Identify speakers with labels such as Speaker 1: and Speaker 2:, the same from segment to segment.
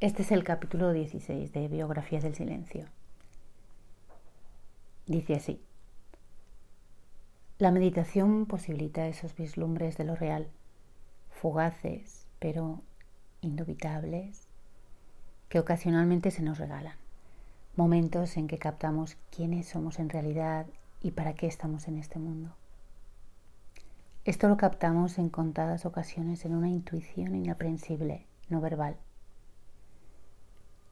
Speaker 1: Este es el capítulo 16 de Biografías del Silencio. Dice así. La meditación posibilita esos vislumbres de lo real, fugaces pero indubitables, que ocasionalmente se nos regalan. Momentos en que captamos quiénes somos en realidad y para qué estamos en este mundo. Esto lo captamos en contadas ocasiones en una intuición inaprensible, no verbal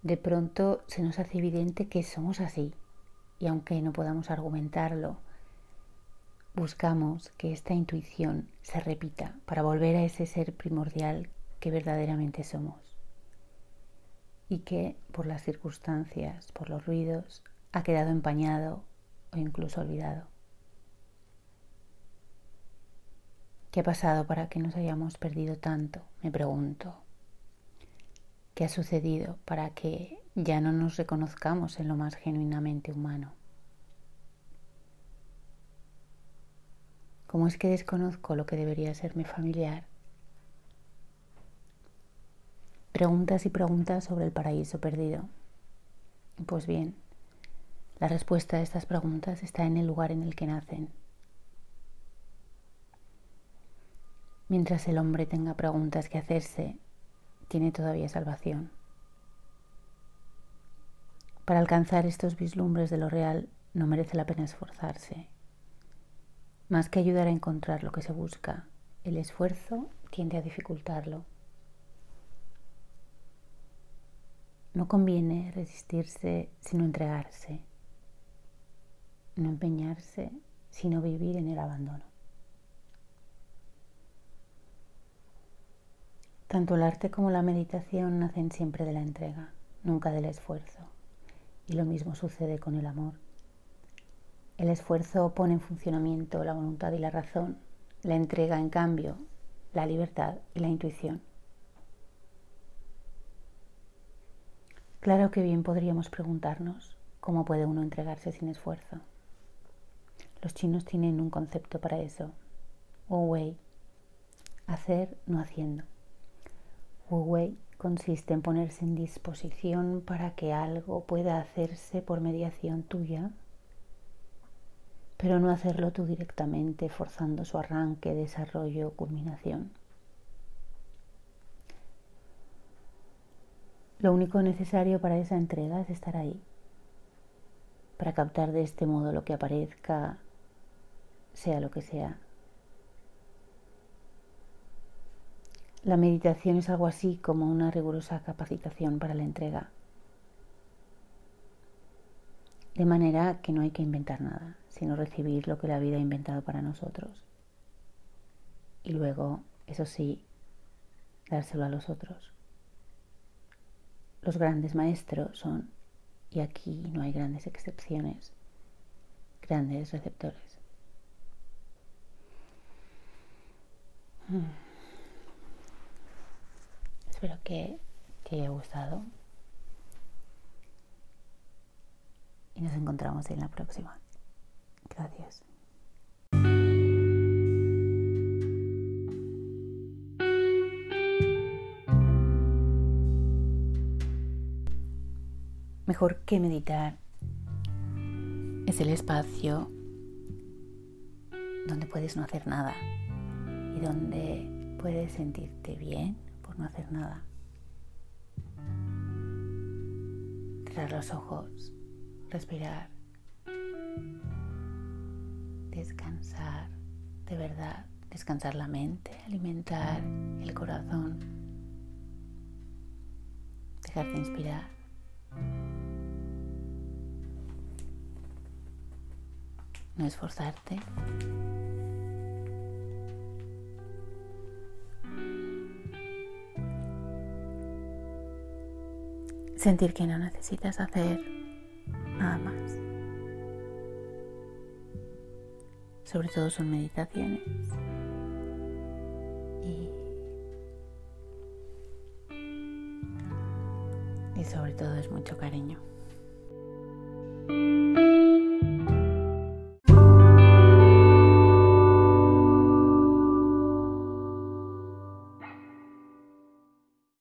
Speaker 1: de pronto se nos hace evidente que somos así y aunque no podamos argumentarlo, buscamos que esta intuición se repita para volver a ese ser primordial que verdaderamente somos y que por las circunstancias, por los ruidos, ha quedado empañado o incluso olvidado. ¿Qué ha pasado para que nos hayamos perdido tanto? Me pregunto qué ha sucedido para que ya no nos reconozcamos en lo más genuinamente humano. ¿Cómo es que desconozco lo que debería serme familiar? Preguntas y preguntas sobre el paraíso perdido. Pues bien, la respuesta a estas preguntas está en el lugar en el que nacen. Mientras el hombre tenga preguntas que hacerse, tiene todavía salvación. Para alcanzar estos vislumbres de lo real no merece la pena esforzarse. Más que ayudar a encontrar lo que se busca, el esfuerzo tiende a dificultarlo. No conviene resistirse sino entregarse, no empeñarse sino vivir en el abandono. Tanto el arte como la meditación nacen siempre de la entrega, nunca del esfuerzo. Y lo mismo sucede con el amor. El esfuerzo pone en funcionamiento la voluntad y la razón, la entrega, en cambio, la libertad y la intuición. Claro que bien podríamos preguntarnos cómo puede uno entregarse sin esfuerzo. Los chinos tienen un concepto para eso, Wu Wei, hacer no haciendo. Wu consiste en ponerse en disposición para que algo pueda hacerse por mediación tuya, pero no hacerlo tú directamente, forzando su arranque, desarrollo culminación. Lo único necesario para esa entrega es estar ahí, para captar de este modo lo que aparezca, sea lo que sea, La meditación es algo así como una rigurosa capacitación para la entrega. De manera que no hay que inventar nada, sino recibir lo que la vida ha inventado para nosotros. Y luego, eso sí, dárselo a los otros. Los grandes maestros son, y aquí no hay grandes excepciones, grandes receptores. Hmm. Espero que te haya gustado. Y nos encontramos en la próxima. Gracias. Mejor que meditar es el espacio donde puedes no hacer nada y donde puedes sentirte bien no hacer nada. Cerrar los ojos, respirar, descansar, de verdad, descansar la mente, alimentar el corazón, dejarte inspirar. No esforzarte, Sentir que no necesitas hacer nada más. Sobre todo son meditaciones. Y, y sobre todo es mucho cariño.